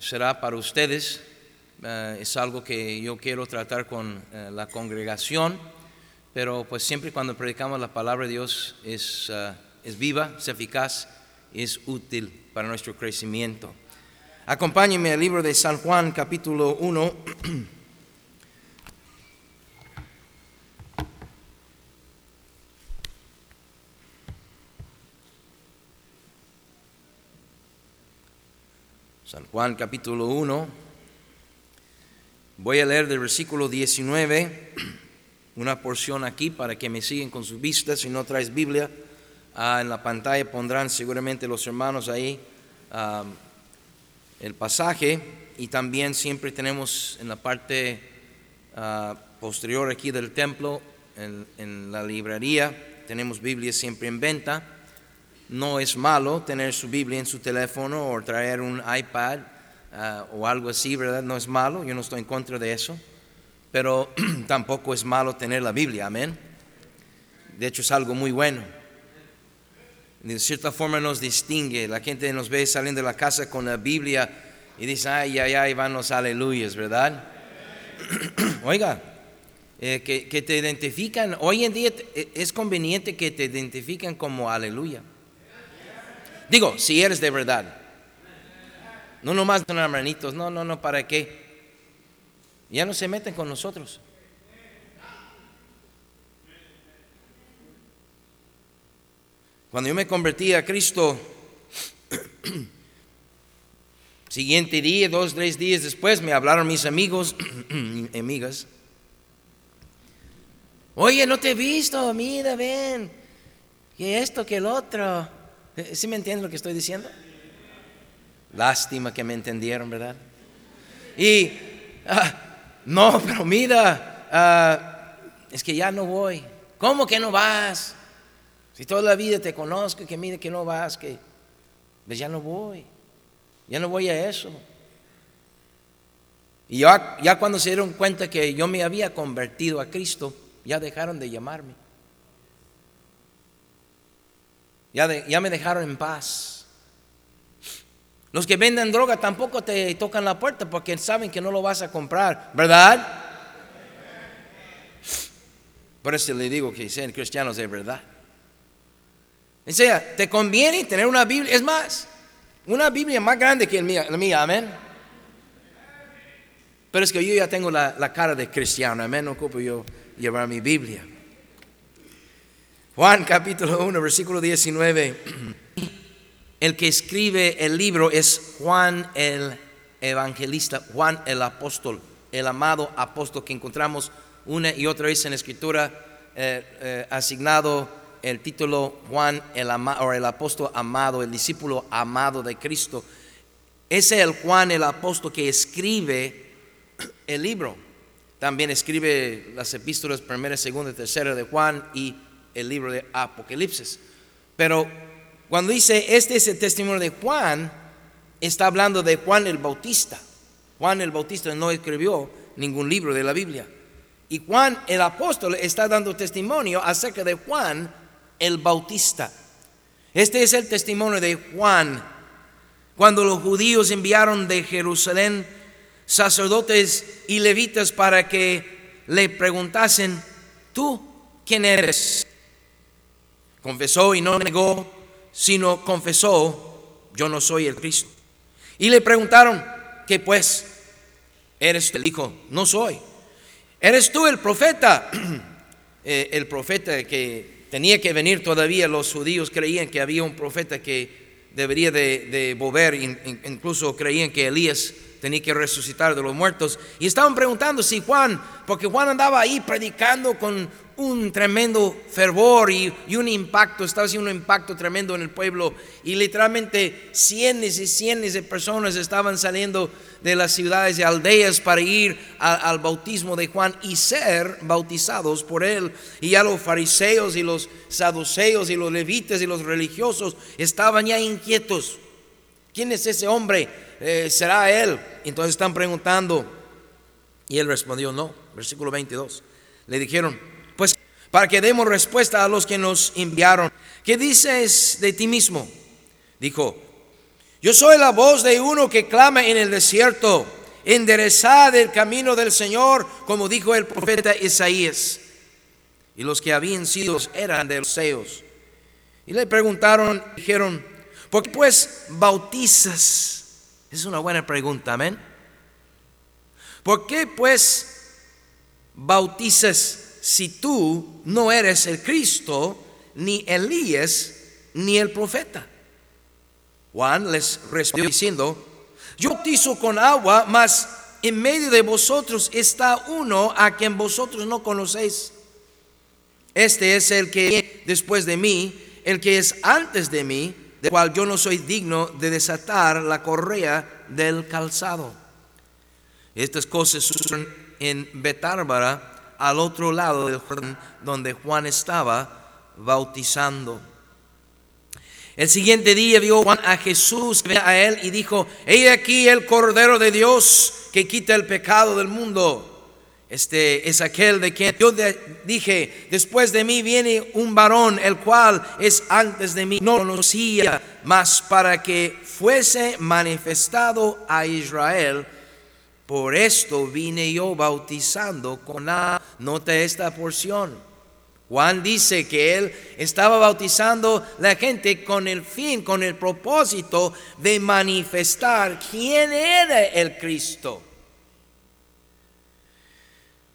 será para ustedes. Eh, es algo que yo quiero tratar con eh, la congregación, pero pues siempre cuando predicamos la palabra de Dios es, eh, es viva, es eficaz, es útil para nuestro crecimiento. Acompáñenme al libro de San Juan capítulo 1. Juan capítulo 1. Voy a leer del versículo 19 una porción aquí para que me sigan con sus vistas. Si no traes Biblia, ah, en la pantalla pondrán seguramente los hermanos ahí ah, el pasaje. Y también siempre tenemos en la parte ah, posterior aquí del templo, en, en la librería, tenemos Biblia siempre en venta. No es malo tener su Biblia en su teléfono o traer un iPad ah, o algo así, ¿verdad? No es malo, yo no estoy en contra de eso, pero tampoco es malo tener la Biblia, amén. De hecho es algo muy bueno. De cierta forma nos distingue, la gente nos ve saliendo de la casa con la Biblia y dice, ay, ay, ay, van los aleluyas, ¿verdad? Oiga, eh, que, te identifican, hoy en día eh, es conveniente que te identifican como aleluya. Digo, si eres de verdad. No nomás son hermanitos, no, no, no, ¿para qué? Ya no se meten con nosotros. Cuando yo me convertí a Cristo, siguiente día, dos, tres días después, me hablaron mis amigos amigas. Oye, no te he visto, mira, ven, que esto, que el otro. ¿Sí me entienden lo que estoy diciendo? Lástima que me entendieron, ¿verdad? Y, ah, no, pero mira, ah, es que ya no voy. ¿Cómo que no vas? Si toda la vida te conozco, que mire que no vas, que pues ya no voy. Ya no voy a eso. Y ya cuando se dieron cuenta que yo me había convertido a Cristo, ya dejaron de llamarme. Ya, me dejaron en paz. Los que venden droga tampoco te tocan la puerta porque saben que no lo vas a comprar, ¿verdad? Por eso le digo que sean cristianos de verdad. O sea, te conviene tener una Biblia, es más, una Biblia más grande que la mía, amén. Pero es que yo ya tengo la, cara de cristiano, amén, no ocupo yo llevar mi Biblia. Juan capítulo 1, versículo 19. El que escribe el libro es Juan el evangelista, Juan el apóstol, el amado apóstol que encontramos una y otra vez en la escritura eh, eh, asignado el título Juan el, o el apóstol amado, el discípulo amado de Cristo. Ese es el Juan el apóstol que escribe el libro. También escribe las epístolas primera, segunda y tercera de Juan y el libro de Apocalipsis. Pero cuando dice, este es el testimonio de Juan, está hablando de Juan el Bautista. Juan el Bautista no escribió ningún libro de la Biblia. Y Juan el apóstol está dando testimonio acerca de Juan el Bautista. Este es el testimonio de Juan. Cuando los judíos enviaron de Jerusalén sacerdotes y levitas para que le preguntasen, ¿tú quién eres? Confesó y no negó, sino confesó, yo no soy el Cristo. Y le preguntaron, ¿qué pues? ¿Eres tú? Dijo, no soy. ¿Eres tú el profeta? Eh, el profeta que tenía que venir todavía, los judíos creían que había un profeta que debería de, de volver, incluso creían que Elías tenía que resucitar de los muertos. Y estaban preguntando si Juan, porque Juan andaba ahí predicando con un tremendo fervor y, un impacto, estaba haciendo un impacto tremendo en el pueblo y literalmente cientos y cientos de personas estaban saliendo de las ciudades y aldeas para ir al bautismo de Juan y ser bautizados por él. Y ya los fariseos y los saduceos y los levitas y los religiosos estaban ya inquietos. ¿Quién es ese hombre? Eh, ¿Será él? Entonces están preguntando y él respondió no. Versículo 22. Le dijeron, para que demos respuesta a los que nos enviaron. ¿Qué dices de ti mismo? Dijo, Yo soy la voz de uno que clama en el desierto, enderezad el camino del Señor, como dijo el profeta Isaías. Y los que habían sido eran de los seos. Y le preguntaron, dijeron, ¿por qué pues bautizas? Es una buena pregunta, amén. ¿Por qué pues bautizas si tú no eres el Cristo, ni Elías, ni el profeta? Juan les respondió diciendo, yo bautizo con agua, mas en medio de vosotros está uno a quien vosotros no conocéis. Este es el que después de mí, el que es antes de mí, del cual yo no soy digno de desatar la correa del calzado. Estas cosas suceden en Betárbara, al otro lado del Jordán, donde Juan estaba bautizando. El siguiente día vio Juan a Jesús a él y dijo, he aquí el Cordero de Dios que quita el pecado del mundo. Este es aquel de quien yo dije, después de mí viene un varón, el cual es antes de mí, no conocía, mas para que fuese manifestado a Israel. Por esto vine yo bautizando con la nota esta porción. Juan dice que él estaba bautizando la gente con el fin, con el propósito de manifestar quién era el Cristo.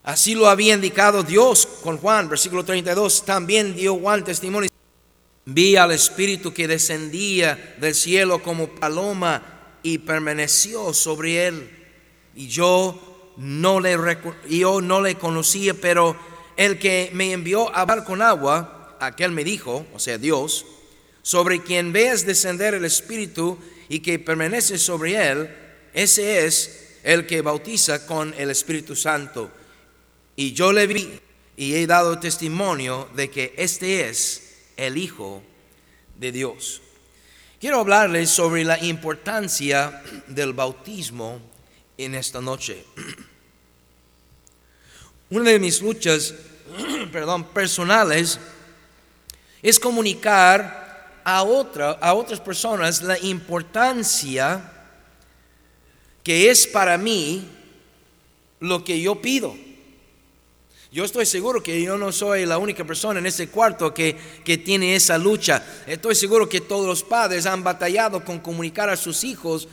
Así lo había indicado Dios con Juan, versículo 32. También dio Juan testimonio. Vi al Espíritu que descendía del cielo como paloma y permaneció sobre él. Y yo no le, yo no le conocía, pero el que me envió a hablar con agua, aquel me dijo, o sea, Dios, sobre quien veas descender el Espíritu y que permanece sobre él, ese es el que bautiza con el Espíritu Santo. Y yo le vi y he dado testimonio de que este es el Hijo de Dios. Quiero hablarles sobre la importancia del bautismo en esta noche. Una de mis luchas, perdón, personales es comunicar a, otra, a otras personas la importancia que es para mí lo que yo pido. Yo estoy seguro que yo no soy la única persona en ese cuarto que, tiene esa lucha. Estoy seguro que todos los padres han batallado con comunicar a sus hijos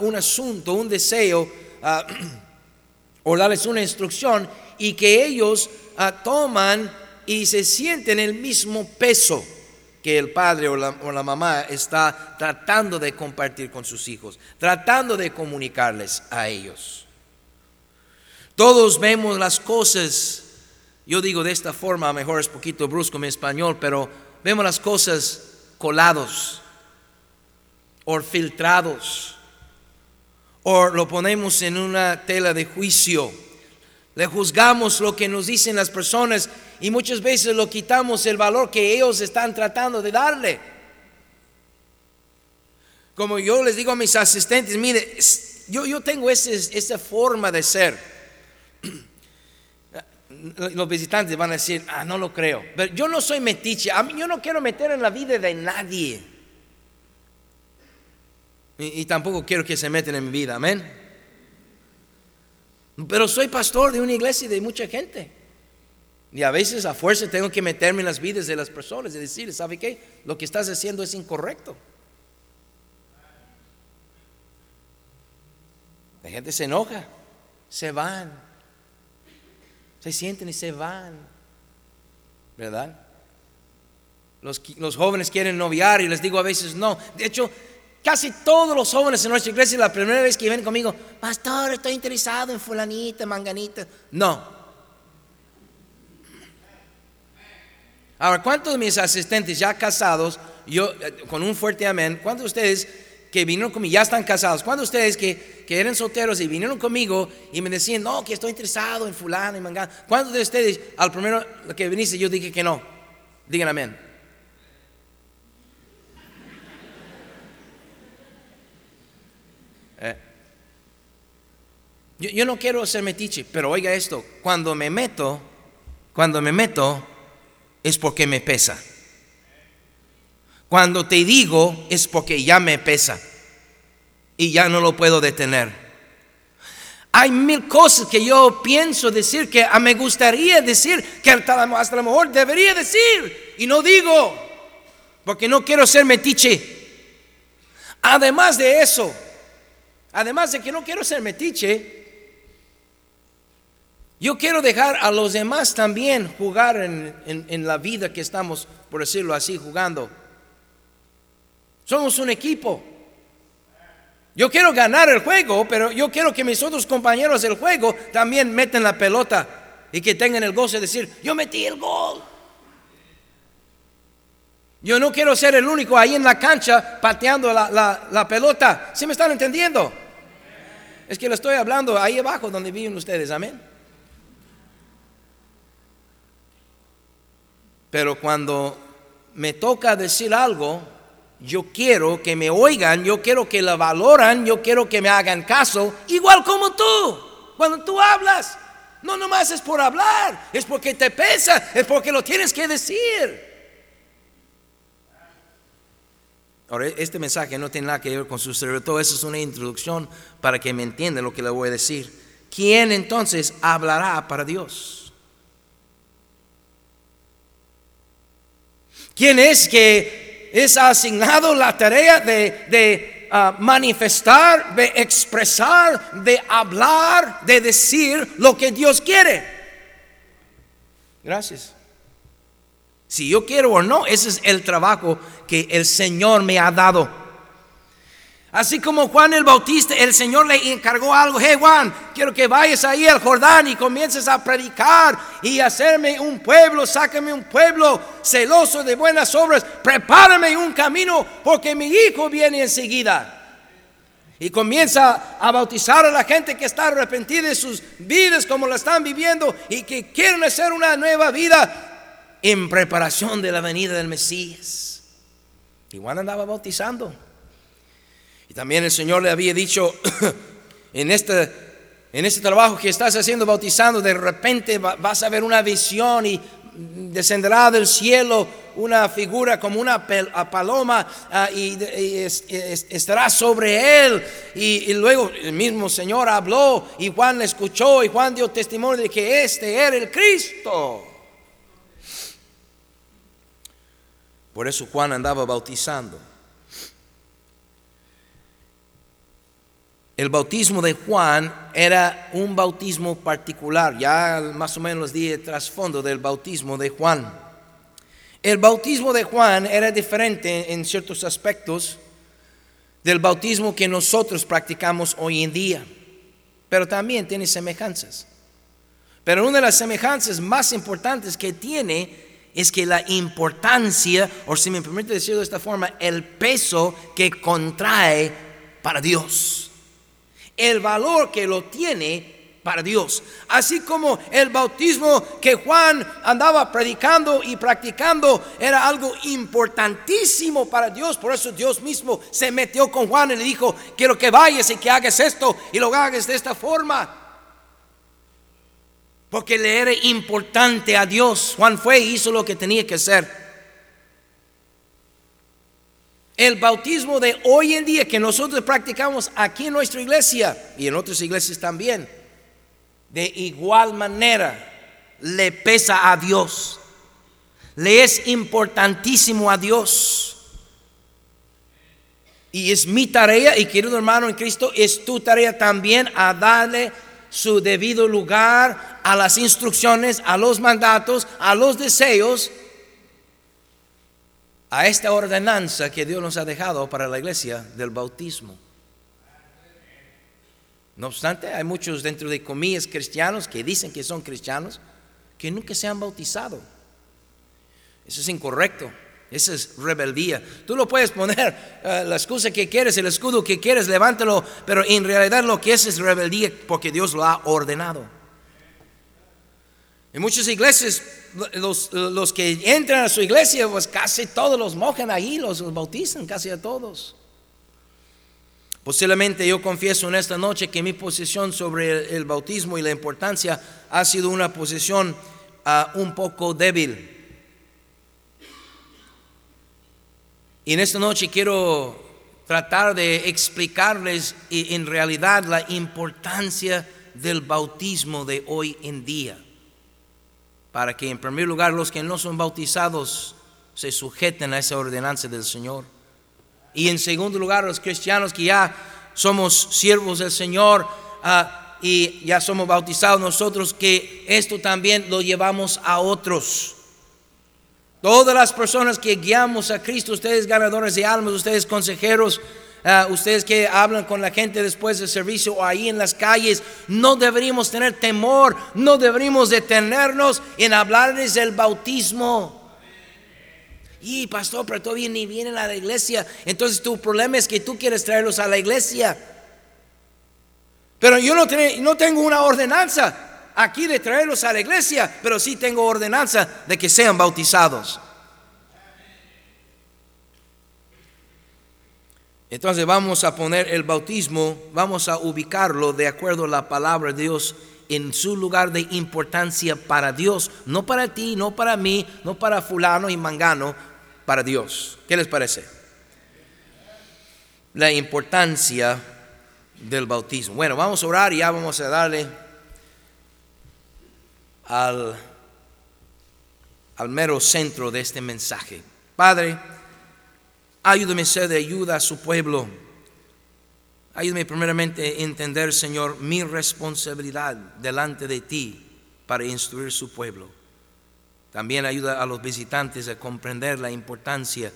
un asunto, un deseo, o darles una instrucción y que ellos toman y se sienten el mismo peso que el padre o la, o la, mamá está tratando de compartir con sus hijos, tratando de comunicarles a ellos. Todos vemos las cosas yo digo de esta forma, mejor es poquito brusco mi español, pero vemos las cosas colados o filtrados o lo ponemos en una tela de juicio. Le juzgamos lo que nos dicen las personas y muchas veces lo quitamos el valor que ellos están tratando de darle. Como yo les digo a mis asistentes, mire, yo, yo tengo esa forma de ser los visitantes van a decir, ah, no lo creo. Pero yo no soy metiche, yo no quiero meter en la vida de nadie. Y, tampoco quiero que se metan en mi vida, amén. Pero soy pastor de una iglesia y de mucha gente. Y a veces a fuerza tengo que meterme en las vidas de las personas y decir, ¿sabe qué? Lo que estás haciendo es incorrecto. La gente se enoja, se van, se sienten y se van. ¿Verdad? Los, los, jóvenes quieren noviar y les digo a veces no. De hecho, casi todos los jóvenes en nuestra iglesia, la primera vez que vienen conmigo, pastor, estoy interesado en fulanita, manganita. No. Ahora, ¿cuántos de mis asistentes ya casados, yo eh, con un fuerte amén, cuántos de ustedes que vinieron conmigo, ya están casados. ¿Cuántos de ustedes que, que, eran solteros y vinieron conmigo y me decían, no, que estoy interesado en fulano y mangano? ¿Cuántos de ustedes al primero que viniste yo dije que no? Digan amén. Yo, no quiero ser metiche, pero oiga esto, cuando me meto, cuando me meto es porque me pesa. Cuando te digo es porque ya me pesa. y ya no lo puedo detener. Hay mil cosas que yo pienso decir que me gustaría decir, que hasta, hasta lo mejor debería decir, y no digo, porque no quiero ser metiche. Además de eso, además de que no quiero ser metiche, yo quiero dejar a los demás también jugar en, la vida que estamos, por decirlo así, jugando. Somos un equipo. Yo quiero ganar el juego, pero yo quiero que mis otros compañeros del juego también metan la pelota y que tengan el goce de decir, yo metí el gol. Yo no quiero ser el único ahí en la cancha pateando la, la pelota. ¿Sí me están entendiendo? Es que lo estoy hablando ahí abajo donde viven ustedes, amén. Pero cuando me toca decir algo, yo quiero que me oigan, yo quiero que la valoran, yo quiero que me hagan caso, igual como tú. Cuando tú hablas, no nomás es por hablar, es porque te pesa, es porque lo tienes que decir. Ahora, este mensaje no tiene nada que ver con su cerebro, todo eso es una introducción para que me entiendan lo que le voy a decir. ¿Quién entonces hablará para Dios? ¿Quién es que es asignado la tarea de, ah, manifestar, de expresar, de hablar, de decir lo que Dios quiere? Gracias. Si yo quiero o no, ese es el trabajo que el Señor me ha dado. Así como Juan el Bautista, el Señor le encargó algo. Hey Juan, quiero que vayas ahí al Jordán y comiences a predicar y hacerme un pueblo, sácame un pueblo celoso de buenas obras, prepárame un camino porque mi hijo viene enseguida. Y comienza a bautizar a la gente que está arrepentida de sus vidas como la están viviendo y que quieren hacer una nueva vida en preparación de la venida del Mesías. Y Juan andaba bautizando. Y también el Señor le había dicho, en este, en este trabajo que estás haciendo bautizando, de repente vas a ver una visión y descenderá del cielo una figura como una paloma ah, y, estará sobre él. Y, luego el mismo Señor habló y Juan escuchó y Juan dio testimonio de que este era el Cristo. Por eso Juan andaba bautizando. El bautismo de Juan era un bautismo particular, ya más o menos di el trasfondo del bautismo de Juan. El bautismo de Juan era diferente en ciertos aspectos del bautismo que nosotros practicamos hoy en día, pero también tiene semejanzas. Pero una de las semejanzas más importantes que tiene es que la importancia, o si me permite decirlo de esta forma, el peso que contrae para Dios el valor que lo tiene para Dios. Así como el bautismo que Juan andaba predicando y practicando era algo importantísimo para Dios. Por eso Dios mismo se metió con Juan y le dijo, quiero que vayas y que hagas esto y lo hagas de esta forma. Porque le era importante a Dios. Juan fue y hizo lo que tenía que hacer. El bautismo de hoy en día que nosotros practicamos aquí en nuestra iglesia y en otras iglesias también, de igual manera le pesa a Dios, le es importantísimo a Dios. Y es mi tarea, y querido hermano en Cristo, es tu tarea también a darle su debido lugar a las instrucciones, a los mandatos, a los deseos a esta ordenanza que Dios nos ha dejado para la iglesia del bautismo. No obstante, hay muchos dentro de comillas cristianos que dicen que son cristianos que nunca se han bautizado. Eso es incorrecto. Esa es rebeldía. Tú lo puedes poner eh, la excusa que quieres, el escudo que quieres, levántalo, pero en realidad lo que es es rebeldía porque Dios lo ha ordenado. En muchas iglesias, los, que entran a su iglesia, pues casi todos los mojan ahí, los, bautizan, casi a todos. Posiblemente yo confieso en esta noche que mi posición sobre el, bautismo y la importancia ha sido una posición ah, un poco débil. Y en esta noche quiero tratar de explicarles en realidad la importancia del bautismo de hoy en día, para que en primer lugar los que no son bautizados se sujeten a esa ordenanza del Señor. Y en segundo lugar los cristianos que ya somos siervos del Señor ah, y ya somos bautizados nosotros, que esto también lo llevamos a otros. Todas las personas que guiamos a Cristo, ustedes ganadores de almas, ustedes consejeros, ah, ustedes que hablan con la gente después del servicio o ahí en las calles, no deberíamos tener temor, no deberíamos detenernos en hablarles del bautismo. Y pastor, pero todavía ni vienen a la iglesia. Entonces tu problema es que tú quieres traerlos a la iglesia. Pero yo no, no tengo una ordenanza aquí de traerlos a la iglesia, pero sí tengo ordenanza de que sean bautizados. Entonces vamos a poner el bautismo, vamos a ubicarlo de acuerdo a la palabra de Dios en su lugar de importancia para Dios, no para ti, no para mí, no para fulano y mangano, para Dios. ¿Qué les parece? La importancia del bautismo. Bueno, vamos a orar y ya vamos a darle al, al mero centro de este mensaje. Padre, ayúdame ser de ayuda a su pueblo. Ayúdame primeramente a entender, Señor, mi responsabilidad delante de ti para instruir su pueblo. También ayuda a los visitantes a comprender la importancia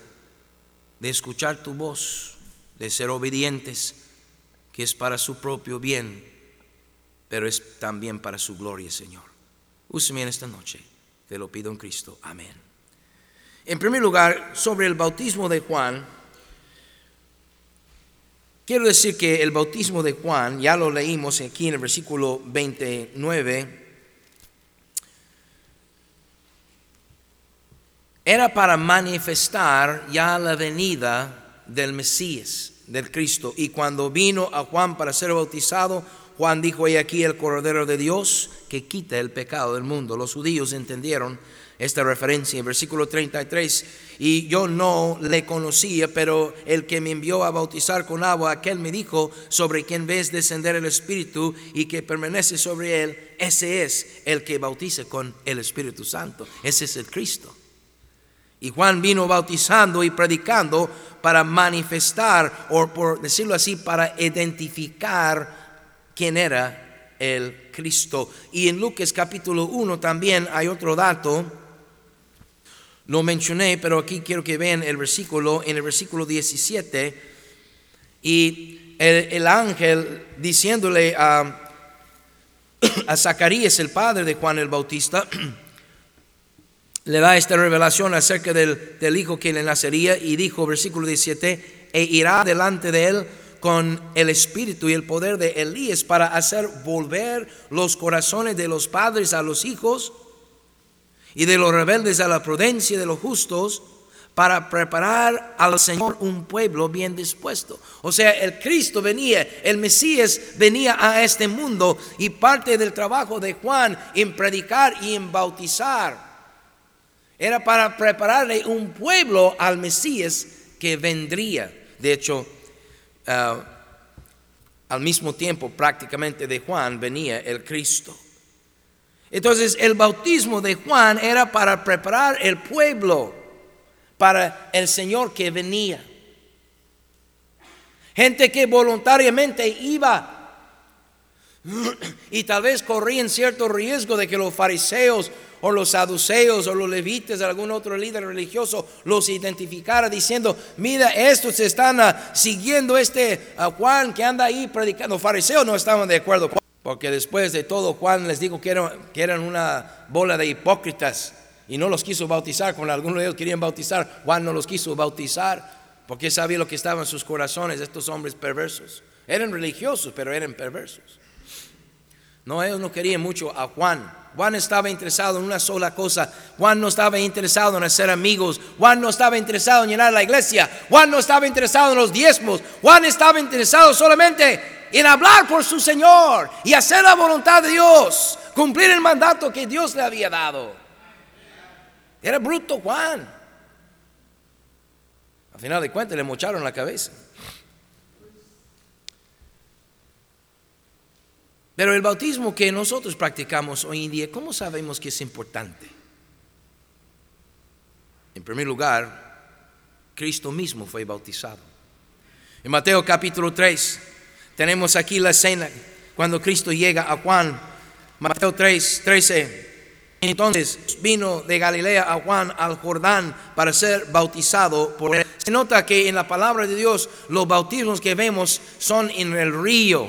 de escuchar tu voz, de ser obedientes, que es para su propio bien, pero es también para su gloria, Señor. Úseme en esta noche. Te lo pido en Cristo. Amén. En primer lugar, sobre el bautismo de Juan, quiero decir que el bautismo de Juan, ya lo leímos aquí en el versículo 29, era para manifestar ya la venida del Mesías, del Cristo. Y cuando vino a Juan para ser bautizado, Juan dijo, he aquí el Cordero de Dios que quita el pecado del mundo. Los judíos entendieron esta referencia en versículo 33. Y yo no le conocía, pero el que me envió a bautizar con agua, aquel me dijo, sobre quien ves descender el Espíritu y que permanece sobre él, ese es el que bautiza con el Espíritu Santo. Ese es el Cristo. Y Juan vino bautizando y predicando para manifestar, o por decirlo así, para identificar quién era el Cristo. Y en Lucas capítulo 1 también hay otro dato. Lo mencioné, pero aquí quiero que vean el versículo, en el versículo 17, y el, ángel diciéndole a, a Zacarías, el padre de Juan el Bautista, le da esta revelación acerca del, del hijo que le nacería y dijo, versículo 17, e irá delante de él con el espíritu y el poder de Elías para hacer volver los corazones de los padres a los hijos y de los rebeldes a la prudencia de los justos para preparar al Señor un pueblo bien dispuesto. O sea, el Cristo venía, el Mesías venía a este mundo y parte del trabajo de Juan en predicar y en bautizar era para prepararle un pueblo al Mesías que vendría. De hecho, Ah, al mismo tiempo prácticamente de Juan venía el Cristo. Entonces el bautismo de Juan era para preparar el pueblo para el Señor que venía. Gente que voluntariamente iba y tal vez corrían cierto riesgo de que los fariseos o los saduceos o los levitas, algún otro líder religioso los identificara diciendo, mira, estos están ah, siguiendo este ah, Juan que anda ahí predicando. Los fariseos no estaban de acuerdo, porque después de todo Juan les dijo que eran, una bola de hipócritas y no los quiso bautizar, cuando algunos de ellos querían bautizar, Juan no los quiso bautizar porque sabía lo que estaba en sus corazones, estos hombres perversos. Eran religiosos, pero eran perversos. No, ellos no querían mucho a Juan. Juan estaba interesado en una sola cosa. Juan no estaba interesado en hacer amigos. Juan no estaba interesado en llenar la iglesia. Juan no estaba interesado en los diezmos. Juan estaba interesado solamente en hablar por su Señor y hacer la voluntad de Dios, cumplir el mandato que Dios le había dado. Era bruto Juan. Al final de cuentas le mocharon la cabeza. Pero el bautismo que nosotros practicamos hoy en día, ¿cómo sabemos que es importante? En primer lugar, Cristo mismo fue bautizado. En Mateo capítulo 3, tenemos aquí la escena cuando Cristo llega a Juan, Mateo 3, 13. Entonces vino de Galilea a Juan al Jordán para ser bautizado por él. Se nota que en la palabra de Dios los bautismos que vemos son en el río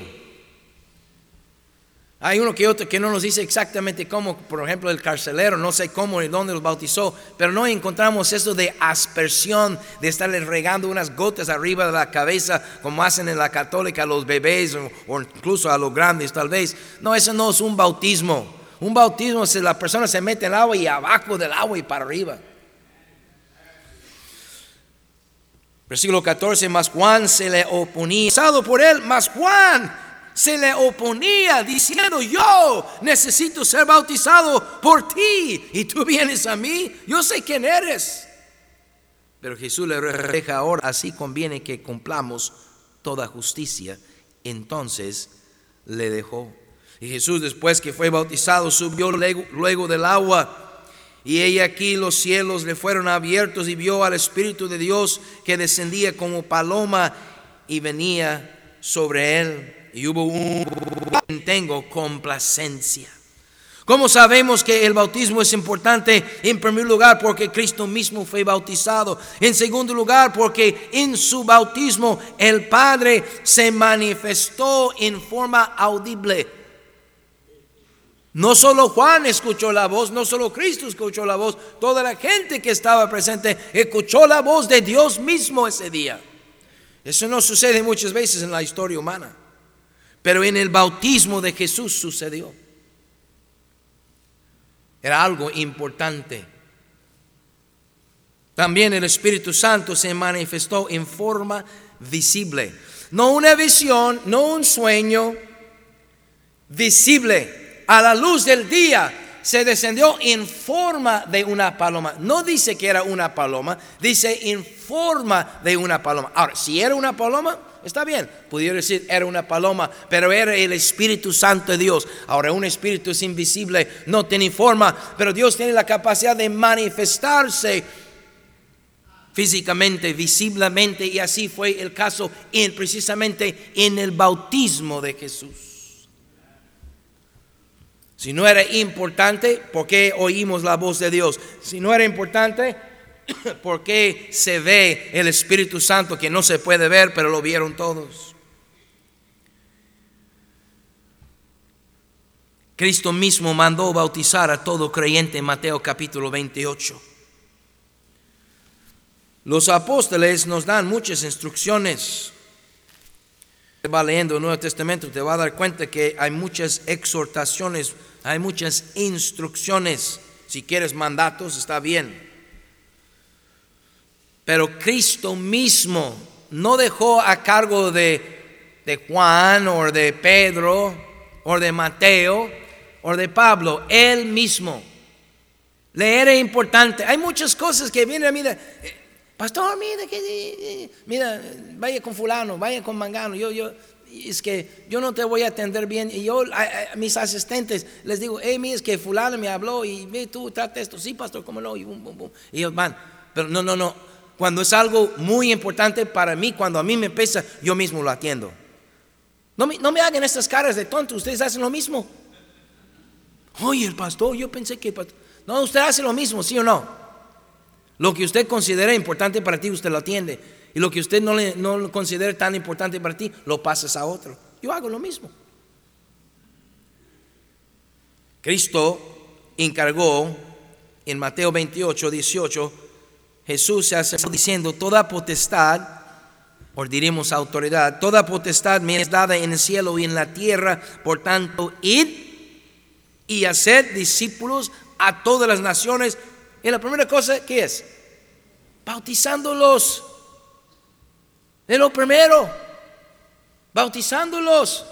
hay uno que otro que no nos dice exactamente cómo, por ejemplo, el carcelero, no sé cómo y dónde los bautizó, pero no encontramos eso de aspersión, de estarle regando unas gotas arriba de la cabeza, como hacen en la católica a los bebés o, incluso a los grandes tal vez. No, eso no es un bautismo. Un bautismo es la persona se mete en el agua y abajo del agua y para arriba. Versículo 14, más Juan se le oponía, por él, más Juan se le oponía diciendo, yo necesito ser bautizado por ti y tú vienes a mí, yo sé quién eres. Pero Jesús le deja ahora, así conviene que cumplamos toda justicia. Entonces le dejó. Y Jesús después que fue bautizado subió luego, luego del agua. Y ella aquí los cielos le fueron abiertos y vio al Espíritu de Dios que descendía como paloma y venía sobre él y hubo un tengo complacencia. ¿Cómo sabemos que el bautismo es importante? En primer lugar, porque Cristo mismo fue bautizado. En segundo lugar, porque en su bautismo el Padre se manifestó en forma audible. No solo Juan escuchó la voz, no solo Cristo escuchó la voz, toda la gente que estaba presente escuchó la voz de Dios mismo ese día. Eso no sucede muchas veces en la historia humana. Pero en el bautismo de Jesús sucedió. Era algo importante. También el Espíritu Santo se manifestó en forma visible. No una visión, no un sueño, visible. A la luz del día se descendió en forma de una paloma. No dice que era una paloma, dice en forma de una paloma. Ahora, si era una paloma, Está bien, pudiera decir era una paloma, pero era el Espíritu Santo de Dios. Ahora un espíritu es invisible, no tiene forma, pero Dios tiene la capacidad de manifestarse físicamente, visiblemente, y así fue el caso en, precisamente en el bautismo de Jesús. Si no era importante, ¿por qué oímos la voz de Dios? Si no era importante, porque se ve el Espíritu Santo que no se puede ver, pero lo vieron todos. Cristo mismo mandó bautizar a todo creyente en Mateo capítulo 28. Los apóstoles nos dan muchas instrucciones. Va leyendo el Nuevo Testamento, te va a dar cuenta que hay muchas exhortaciones, hay muchas instrucciones. Si quieres mandatos, está bien. Pero Cristo mismo no dejó a cargo de, Juan o de Pedro o de Mateo o de Pablo, él mismo. Le era importante. Hay muchas cosas que vienen a mí. Pastor, mira, que, mira, vaya con fulano, vaya con mangano. Yo, yo, es que yo no te voy a atender bien. Y yo mis asistentes les digo, hey, mira, es que fulano me habló y tú trata esto. Sí, pastor, cómo no. Y, y ellos van. Pero no, no, no. Cuando es algo muy importante para mí, cuando a mí me pesa, yo mismo lo atiendo. No me, hagan estas caras de tonto, ustedes hacen lo mismo. Oye, el pastor, yo pensé que... No, usted hace lo mismo, ¿sí o no? Lo que usted considera importante para ti, usted lo atiende. Y lo que usted no lo considera tan importante para ti, lo pasas a otro. Yo hago lo mismo. Cristo encargó en Mateo 28, 18, Jesús se hace diciendo, toda potestad, o diremos autoridad, toda potestad me es dada en el cielo y en la tierra, por tanto, id y hacer discípulos a todas las naciones. Y la primera cosa, ¿qué es? Bautizándolos. Es lo primero, bautizándolos.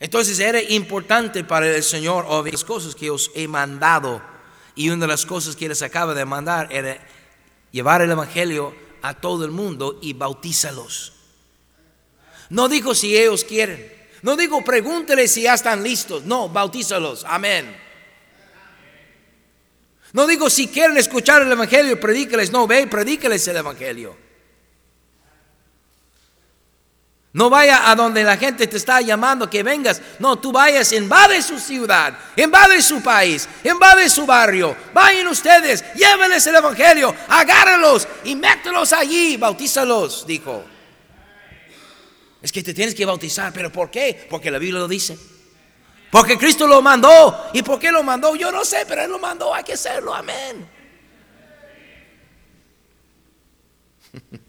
Entonces era importante para el Señor, o las cosas que os he mandado y una de las cosas que les acaba de mandar era llevar el Evangelio a todo el mundo y bautízalos. No dijo si ellos quieren. No digo pregúntele si ya están listos. No, bautízalos. Amén. No digo si quieren escuchar el Evangelio, predíqueles. No, ve predíqueles el Evangelio. No vaya a donde la gente te está llamando que vengas. No, tú vayas, invade su ciudad, invade su país, invade su barrio. Vayan ustedes, llévenles el evangelio, agárrenlos y mételos allí, bautízalos, dijo. Es que te tienes que bautizar, pero ¿por qué? Porque la Biblia lo dice. Porque Cristo lo mandó. ¿Y por qué lo mandó? Yo no sé, pero Él lo mandó, hay que hacerlo, amén.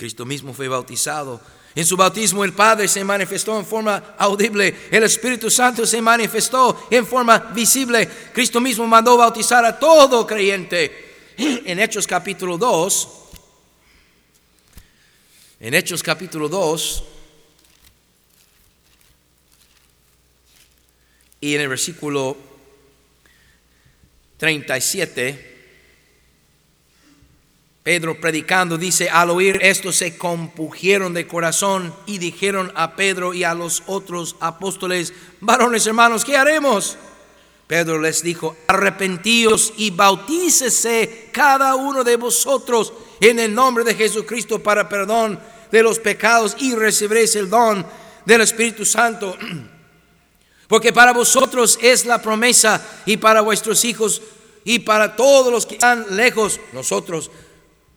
Cristo mismo fue bautizado. En su bautismo el Padre se manifestó en forma audible, el Espíritu Santo se manifestó en forma visible. Cristo mismo mandó bautizar a todo creyente. En Hechos capítulo 2, en Hechos capítulo 2, y en el versículo 37, Pedro predicando dice, al oír esto se compugieron de corazón y dijeron a Pedro y a los otros apóstoles, varones hermanos, ¿qué haremos? Pedro les dijo, arrepentíos y bautícese cada uno de vosotros en el nombre de Jesucristo para perdón de los pecados y recibiréis el don del Espíritu Santo. Porque para vosotros es la promesa y para vuestros hijos y para todos los que están lejos, nosotros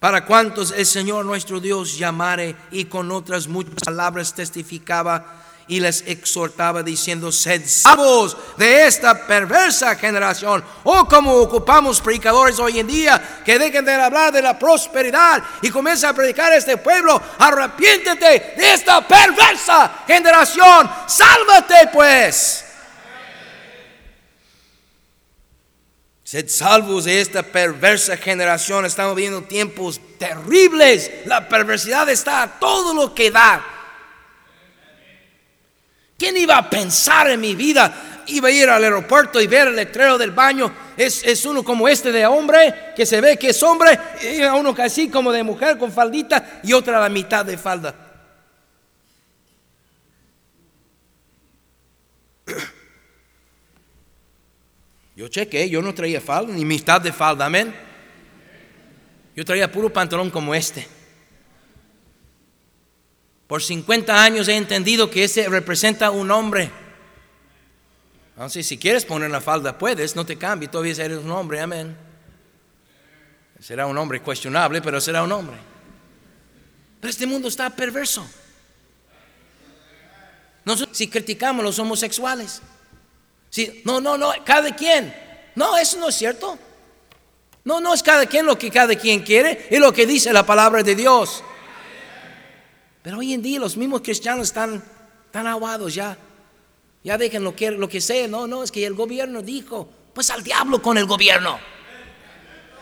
para cuantos el Señor nuestro Dios llamare y con otras muchas palabras testificaba y les exhortaba diciendo, sed salvos de esta perversa generación. O oh, como ocupamos predicadores hoy en día que dejen de hablar de la prosperidad y comienzan a predicar a este pueblo, arrepiéntete de esta perversa generación, sálvate pues. Sed salvos de esta perversa generación. Estamos viendo tiempos terribles. La perversidad está a todo lo que da. ¿Quién iba a pensar en mi vida? Iba a ir al aeropuerto y ver el letrero del baño. Es, es uno como este de hombre, que se ve que es hombre, y uno casi como de mujer con faldita y otra la mitad de falda. Yo chequé, yo no traía falda, ni mitad de falda, amén. Yo traía puro pantalón como este. Por 50 años he entendido que ese representa un hombre. Entonces, si quieres poner la falda, puedes, no te cambies, todavía eres un hombre, amén. Será un hombre cuestionable, pero será un hombre. Pero este mundo está perverso. Nosotros, si criticamos los homosexuales, no, no, no, cada quien. No, eso no es cierto. No, no es cada quien lo que cada quien quiere, es lo que dice la palabra de Dios. Pero hoy en día los mismos cristianos están tan aguados ya. Ya dejen lo que, lo que sea. No, no, es que el gobierno dijo, pues al diablo con el gobierno.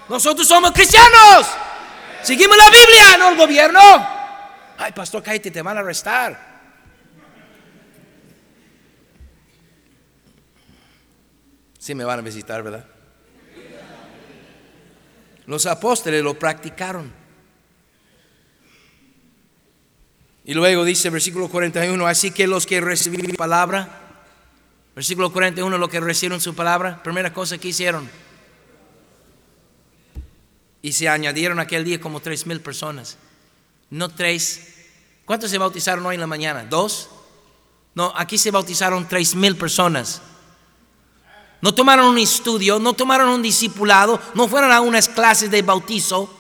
Nosotros somos cristianos. Seguimos la Biblia, no el gobierno. Ay, pastor, cállate, te van a arrestar. Sí me van a visitar, ¿verdad? Los apóstoles lo practicaron. Y luego dice versículo 41, así que los que recibieron palabra, versículo 41, los que recibieron su palabra, primera cosa que hicieron. Y se añadieron aquel día como tres mil personas. No tres. ¿Cuántos se bautizaron hoy en la mañana? ¿Dos? No, aquí se bautizaron tres mil personas no tomaron un estudio, no tomaron un discipulado, no fueron a unas clases de bautizo.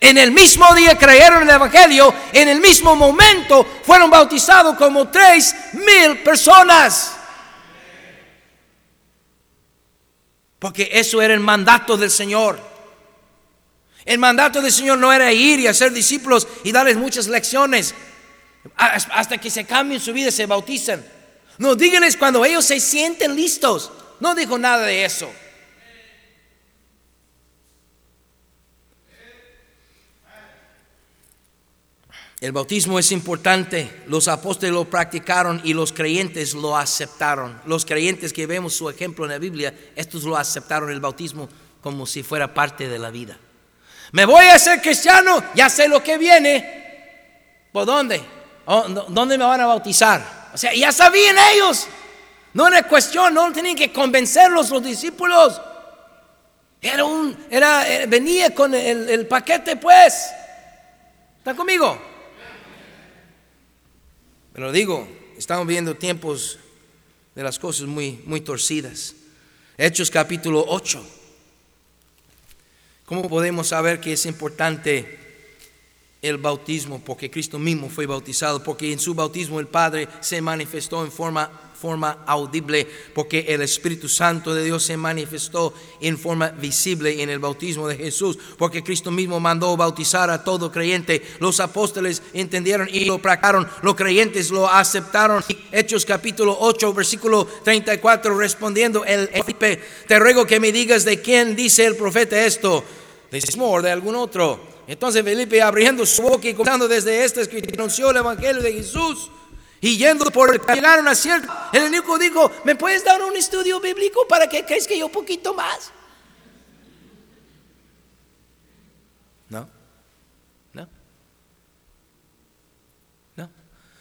En el mismo día creyeron el Evangelio, en el mismo momento fueron bautizados como tres mil personas. Porque eso era el mandato del Señor. El mandato del Señor no era ir y hacer discípulos y darles muchas lecciones hasta que se cambien su vida y se bautizan. No, díganles cuando ellos se sienten listos. No dijo nada de eso. El bautismo es importante. Los apóstoles lo practicaron y los creyentes lo aceptaron. Los creyentes que vemos su ejemplo en la Biblia, estos lo aceptaron el bautismo como si fuera parte de la vida. Me voy a ser cristiano, ya sé lo que viene. ¿Por dónde? Oh, ¿Dónde me van a bautizar? O sea, ya sabían ellos. No era cuestión, no tenían que convencerlos los discípulos. Era un, era, eh, venía con el, paquete, pues. ¿Está conmigo? Pero digo, estamos viendo tiempos de las cosas muy, muy torcidas. Hechos capítulo 8. ¿Cómo podemos saber que es importante el bautismo? Porque Cristo mismo fue bautizado, porque en su bautismo el Padre se manifestó en forma forma audible, porque el Espíritu Santo de Dios se manifestó en forma visible en el bautismo de Jesús, porque Cristo mismo mandó bautizar a todo creyente. Los apóstoles entendieron y lo practicaron, los creyentes lo aceptaron. Hechos capítulo 8, versículo 34, respondiendo el Felipe, te ruego que me digas de quién dice el profeta esto, de Sismo o de algún otro. Entonces Felipe abriendo su boca y contando desde esta escritura, anunció el Evangelio de Jesús. Y yendo por el llegaron a cierto, el enemigo dijo, ¿me puedes dar un estudio bíblico para que crees que yo poquito más? No, no,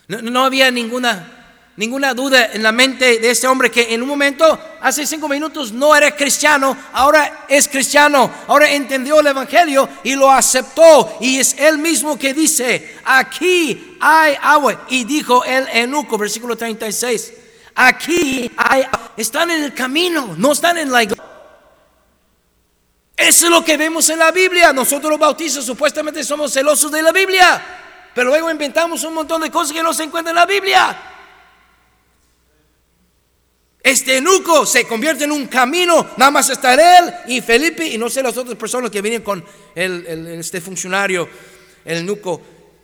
no, no había ninguna ninguna duda en la mente de este hombre que en un momento, hace cinco minutos, no era cristiano, ahora es cristiano, ahora entendió el Evangelio y lo aceptó. Y es él mismo que dice, aquí hay agua. Y dijo el enuco, versículo 36, aquí hay Están en el camino, no están en la iglesia. Eso es lo que vemos en la Biblia. Nosotros los bautistas supuestamente somos celosos de la Biblia, pero luego inventamos un montón de cosas que no se encuentran en la Biblia. Este eunuco se convierte en un camino, nada más está él y Felipe y no sé las otras personas que vienen con este funcionario, el eunuco.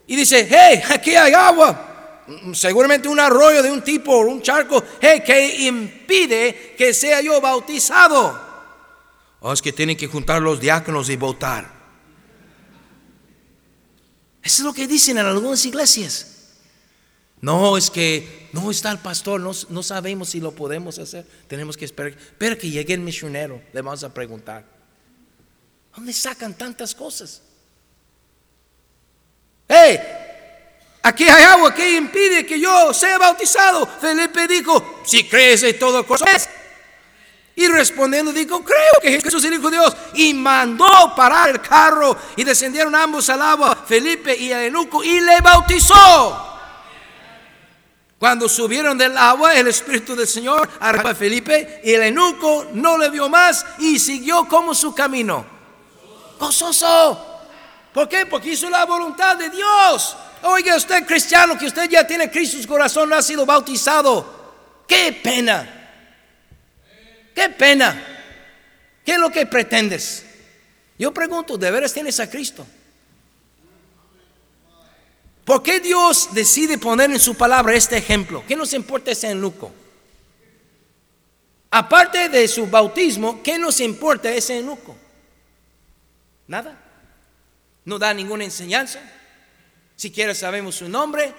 Y dice, hey, aquí hay agua, seguramente un arroyo de un tipo, un charco, hey, que impide que sea yo bautizado. O oh, es que tienen que juntar los diáconos y votar. Eso es lo que dicen en algunas iglesias. No, es que no está el pastor, no, sabemos si lo podemos hacer. Tenemos que esperar. Espera que llegue el misionero, le vamos a preguntar. ¿Dónde sacan tantas cosas? ¡Hey! Aquí hay agua que impide que yo sea bautizado. Felipe dijo, si crees en todo corazón. Y respondiendo dijo, creo que Jesús es el Hijo de Dios. Y mandó parar el carro y descendieron ambos al agua, Felipe y el eunuco, y le bautizó. Cuando subieron del agua, el Espíritu del Señor arrojó a Felipe y el eunuco no le vio más y siguió como su camino. Gozoso. ¿Por qué? Porque hizo la voluntad de Dios. Oiga usted cristiano que usted ya tiene Cristo en su corazón, no ha sido bautizado. ¡Qué pena! ¡Qué pena! ¿Qué es lo que pretendes? Yo pregunto, ¿de veras tienes a Cristo? ¿Por qué Dios decide poner en su palabra este ejemplo? ¿Qué nos importa ese eunuco? Aparte de su bautismo, ¿qué nos importa ese eunuco? Nada. No da ninguna enseñanza. Siquiera sabemos su nombre.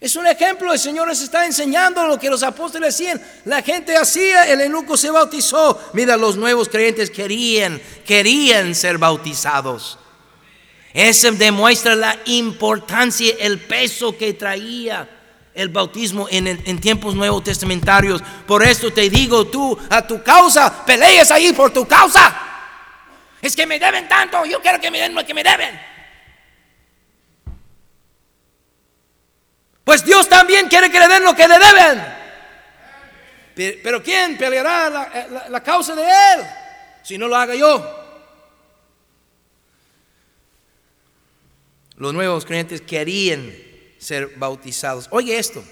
Es un ejemplo, el Señor nos está enseñando lo que los apóstoles hacían. La gente hacía, el eunuco se bautizó. Mira, los nuevos creyentes querían, querían ser bautizados. Eso demuestra la importancia, el peso que traía el bautismo en, tiempos nuevos testamentarios. Por eso te digo tú, a tu causa, peleas ahí por tu causa. Es que me deben tanto, yo quiero que me den lo que me deben. Pues Dios también quiere que le den lo que le deben. Pero ¿quién peleará la, la causa de Él si no lo haga yo? Los nuevos creyentes querían ser bautizados. Oye esto,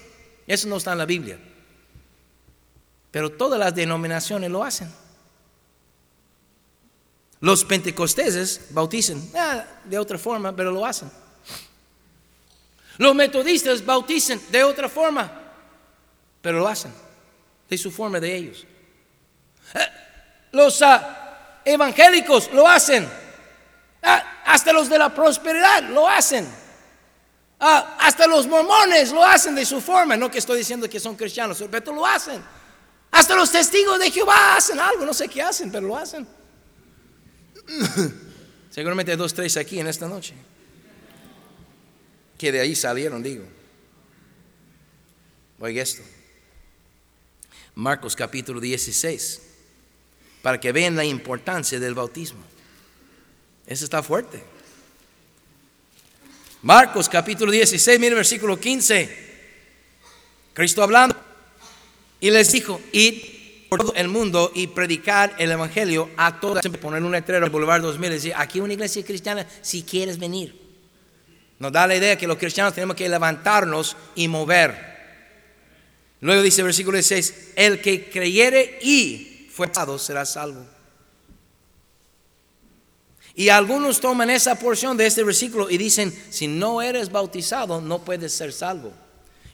eso no está en la Biblia, pero todas las denominaciones lo hacen. Los pentecosteses bautizan ah, de otra forma, pero lo hacen. Los metodistas bautizan de otra forma, pero lo hacen, de su forma de ellos. Eh, los ah, evangélicos lo hacen Ah, hasta los de la prosperidad lo hacen. Ah, hasta los mormones lo hacen de su forma. No que estoy diciendo que son cristianos, pero lo hacen. Hasta los testigos de Jehová hacen algo. No sé qué hacen, pero lo hacen. Seguramente hay dos, tres aquí en esta noche. que de ahí salieron, digo. Oiga esto. Marcos capítulo 16, para que vean la importancia del bautismo. Eso está fuerte. Marcos capítulo 16, mire versículo 15. Cristo hablando. Y les dijo, id por todo el mundo y predicar el evangelio a todas. Poner un letrero el Boulevard 2000 y aquí una iglesia cristiana si quieres venir. Nos da la idea que los cristianos tenemos que levantarnos y mover. Luego dice el versículo 16, el que creyere y fue salvo será salvo. Y algunos toman esa porción de este versículo y dicen, si no eres bautizado, no puedes ser salvo.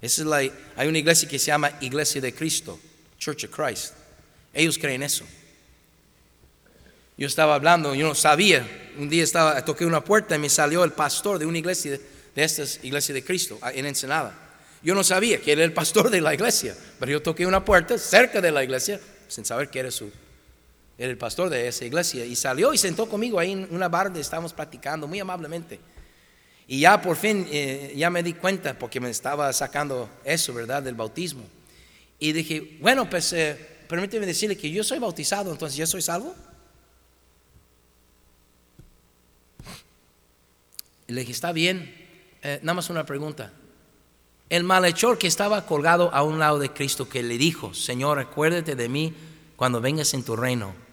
Esa es la, hay una iglesia que se llama Iglesia de Cristo, Church of Christ. Ellos creen eso. Yo estaba hablando, yo no sabía. Un día estaba, toqué una puerta y me salió el pastor de una iglesia, de, de estas iglesias de Cristo, en Ensenada. Yo no sabía que era el pastor de la iglesia, pero yo toqué una puerta cerca de la iglesia sin saber que era su era el pastor de esa iglesia, y salió y sentó conmigo ahí en una barra, estábamos platicando muy amablemente. Y ya por fin, eh, ya me di cuenta, porque me estaba sacando eso, ¿verdad?, del bautismo. Y dije, bueno, pues eh, permíteme decirle que yo soy bautizado, entonces yo soy salvo. Y le dije, está bien, eh, nada más una pregunta. El malhechor que estaba colgado a un lado de Cristo, que le dijo, Señor, acuérdate de mí cuando vengas en tu reino.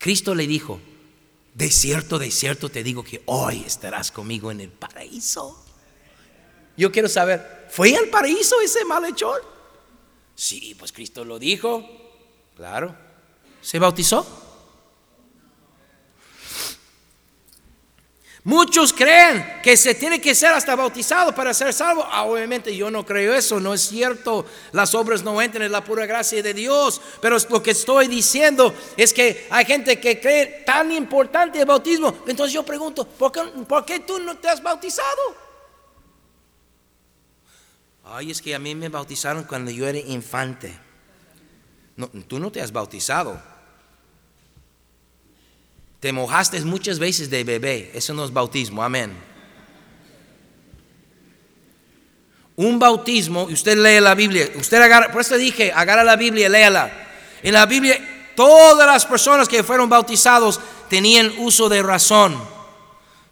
Cristo le dijo, de cierto, de cierto te digo que hoy estarás conmigo en el paraíso. Yo quiero saber, ¿fue al paraíso ese malhechor? Sí, pues Cristo lo dijo. Claro. ¿Se bautizó? Muchos creen que se tiene que ser hasta bautizado para ser salvo. Ah, obviamente yo no creo eso, no es cierto. Las obras no entran en la pura gracia de Dios. Pero lo que estoy diciendo es que hay gente que cree tan importante el bautismo. Entonces yo pregunto, ¿por qué, ¿por qué tú no te has bautizado? Ay, es que a mí me bautizaron cuando yo era infante. Tú no te has bautizado. Te mojaste muchas veces de bebé. Eso no es bautismo. Amén. Un bautismo, y usted lee la Biblia. Usted agarra, por eso dije, agarra la Biblia y léala. En la Biblia, todas las personas que fueron bautizados tenían uso de razón.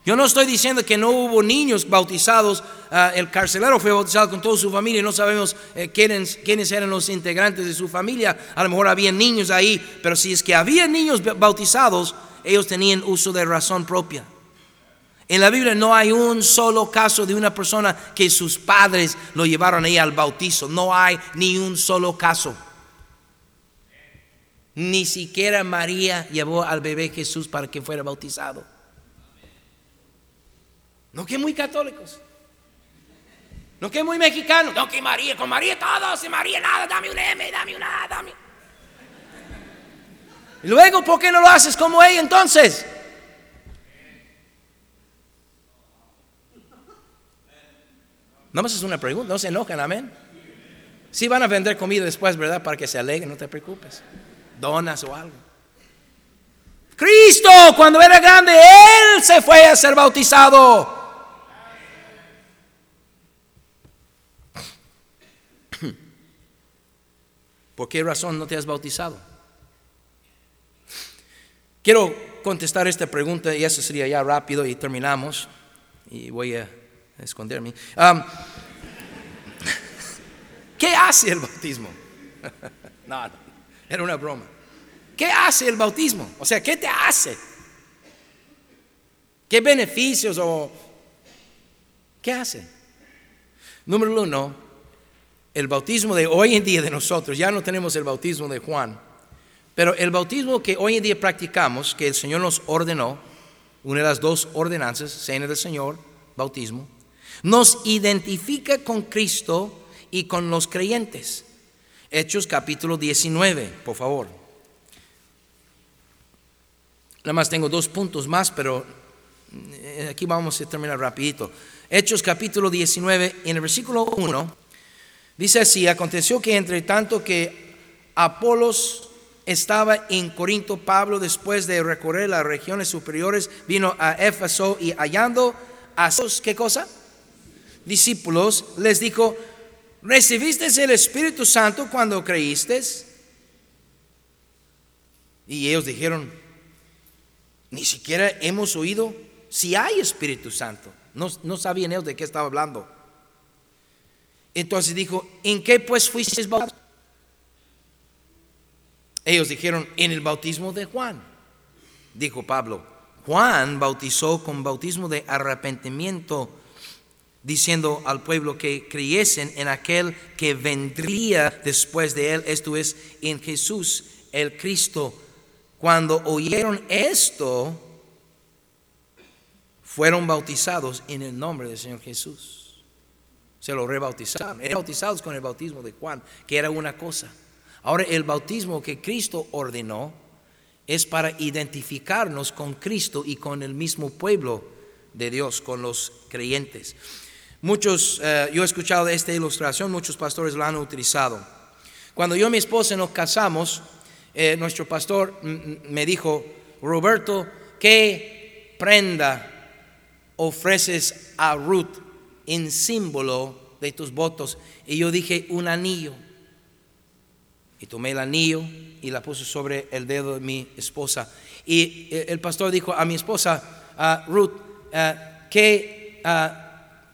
Yo no estoy diciendo que no hubo niños bautizados. Ah, el carcelero fue bautizado con toda su familia. No sabemos eh, quiénes, quiénes, eran los integrantes de su familia. A lo mejor había niños ahí. Pero si es que había niños bautizados, ellos tenían uso de razón propia. En la Biblia no hay un solo caso de una persona que sus padres lo llevaron ahí al bautizo. No hay ni un solo caso. Ni siquiera María llevó al bebé Jesús para que fuera bautizado. No que muy católicos. No que muy mexicanos. No que María, con María todos, y María nada, dame un M, dame una, dame. Y luego, ¿por qué no lo haces como ella entonces? No me haces una pregunta, no se enojan, amén. Si van a vender comida después, ¿verdad? Para que se alegren, no te preocupes. Donas o algo. Cristo, cuando era grande, Él se fue a ser bautizado. ¿Por qué razón no te has bautizado? Quiero contestar esta pregunta y eso sería ya rápido y terminamos. Y voy a esconderme. ¿Qué hace el bautismo? no, no, era una broma. ¿Qué hace el bautismo? O sea, ¿qué te hace? ¿Qué beneficios o qué hace? Número uno, el bautismo de hoy en día de nosotros, ya no tenemos el bautismo de Juan, pero el bautismo que hoy en día practicamos, que el Señor nos ordenó, una de las dos ordenanzas, cena del Señor, bautismo, nos identifica con Cristo y con los creyentes. Hechos capítulo 19, por favor. Nada más tengo dos puntos más, pero eh, aquí vamos a terminar rapidito. Hechos capítulo 19, en el versículo 1, dice así, aconteció que entre tanto que Apolos estaba en Corinto, Pablo después de recorrer las regiones superiores, vino a Éfeso y hallando a sus, ¿qué cosa? discípulos, les dijo, ¿recibiste el Espíritu Santo cuando creíste? Y ellos dijeron, ni siquiera hemos oído si hay Espíritu Santo. No, no sabían ellos de qué estaba hablando. Entonces dijo, ¿en qué pues fuisteis bautizados? Ellos dijeron, en el bautismo de Juan. Dijo Pablo, Juan bautizó con bautismo de arrepentimiento, diciendo al pueblo que creyesen en aquel que vendría después de él, esto es, en Jesús, el Cristo. Cuando oyeron esto, fueron bautizados en el nombre del Señor Jesús. Se lo rebautizaron. Eran bautizados con el bautismo de Juan, que era una cosa. Ahora el bautismo que Cristo ordenó es para identificarnos con Cristo y con el mismo pueblo de Dios, con los creyentes. Muchos, eh, yo he escuchado de esta ilustración, muchos pastores la han utilizado. Cuando yo y mi esposa nos casamos, eh, nuestro pastor me dijo, Roberto, ¿qué prenda ofreces a Ruth en símbolo de tus votos? Y yo dije, un anillo. Y tomé el anillo y la puse sobre el dedo de mi esposa. Y eh, el pastor dijo a mi esposa, a Ruth, eh, ¿qué eh,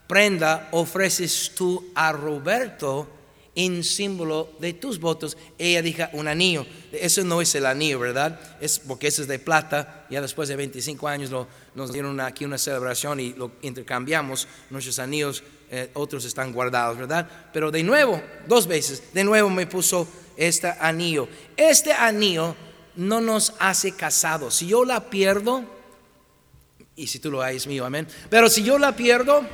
prenda ofreces tú a Roberto en símbolo de tus votos? Ella dijo, un anillo. Eso no es el anillo, ¿verdad? Es porque ese es de plata. Ya después de 25 años lo, nos dieron aquí una celebración y lo intercambiamos. Nuestros anillos, otros están guardados, ¿verdad? Pero de nuevo, dos veces, de nuevo me puso este anillo. Este anillo no nos hace casados. Si yo la pierdo, y si tú lo hay es mío, amén. Pero si yo la pierdo,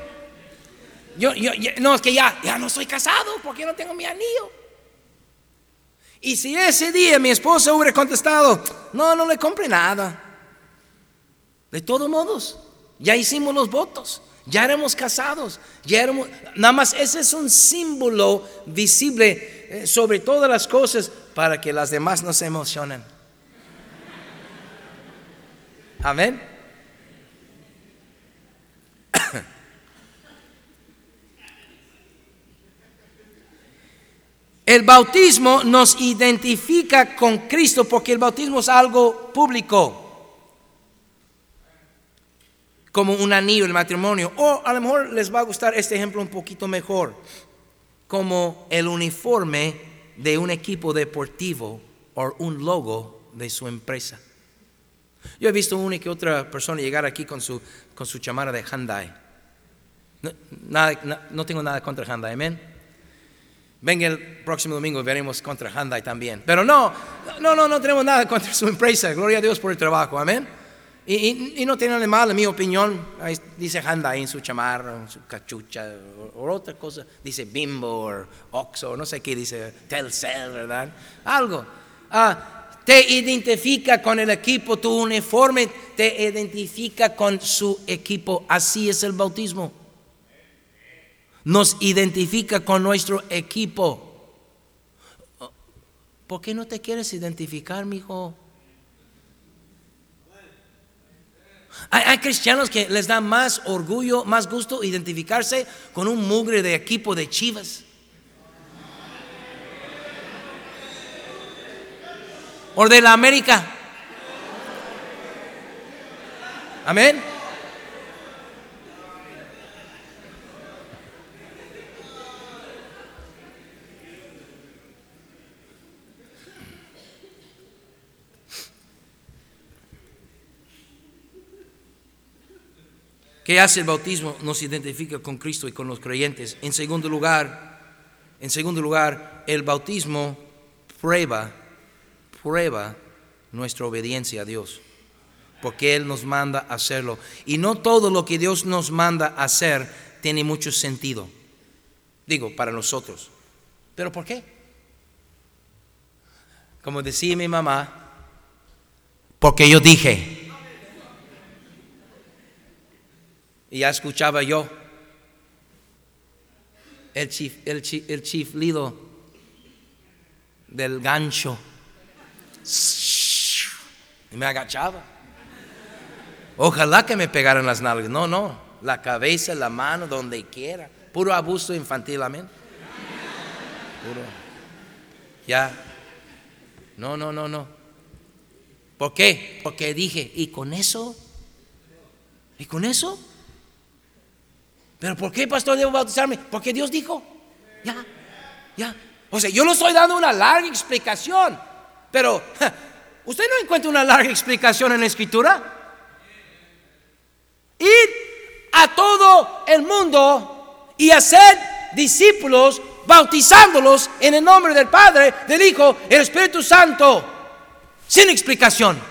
yo, yo, no, es que ya, ya no estoy casado porque no tengo mi anillo. Y si ese día mi esposa hubiera contestado, no, no le compre nada. De todos modos, ya hicimos los votos, ya éramos casados, ya éramos, nada más ese es un símbolo visible sobre todas las cosas para que las demás no se emocionen. Amén. El bautismo nos identifica con Cristo porque el bautismo es algo público, como un anillo, el matrimonio. O a lo mejor les va a gustar este ejemplo un poquito mejor como el uniforme de un equipo deportivo o un logo de su empresa. Yo he visto una que otra persona llegar aquí con su, con su chamara de Hyundai. No, nada, no, tengo nada contra Hyundai, amén. Venga el próximo domingo veremos contra Hyundai también. Pero no, no, no, no tenemos nada contra su empresa. Gloria a Dios por el trabajo, amén. Y, no tiene nada mal, en mi opinión. dice Hyundai en su chamarra, en su cachucha, o, otra cosa. Dice Bimbo o Oxo, no sé qué dice, Telcel, ¿verdad? Algo. Ah, te identifica con el equipo, tu uniforme te identifica con su equipo. Así es el bautismo. Nos identifica con nuestro equipo. ¿Por qué no te quieres identificar, mi hijo? Hay, cristianos que les da más orgullo, más gusto identificarse con un mugre de equipo de chivas. O de la América. Amén. ¿Qué hace el bautismo? Nos identifica con Cristo y con los creyentes. En segundo lugar, en segundo lugar, el bautismo prueba, prueba nuestra obediencia a Dios, porque Él nos manda hacerlo. Y no todo lo que Dios nos manda hacer tiene mucho sentido, digo, para nosotros. ¿Pero por qué? Como decía mi mamá, porque yo dije. Y ya escuchaba yo el, chif, el, el chiflido del gancho. Y me agachaba. Ojalá que me pegaran las nalgas. No, no. La cabeza, la mano, donde quiera. Puro abuso infantil, amén. Puro. Ya. No, no, no, no. ¿Por qué? Porque dije, ¿y con eso? ¿Y con eso? ¿Pero por qué, pastor, debo bautizarme? Porque Dios dijo. Ya, ya. O sea, yo no estoy dando una larga explicación, pero ¿usted no encuentra una larga explicación en la escritura? Ir a todo el mundo y hacer discípulos bautizándolos en el nombre del Padre, del Hijo, el Espíritu Santo, sin explicación.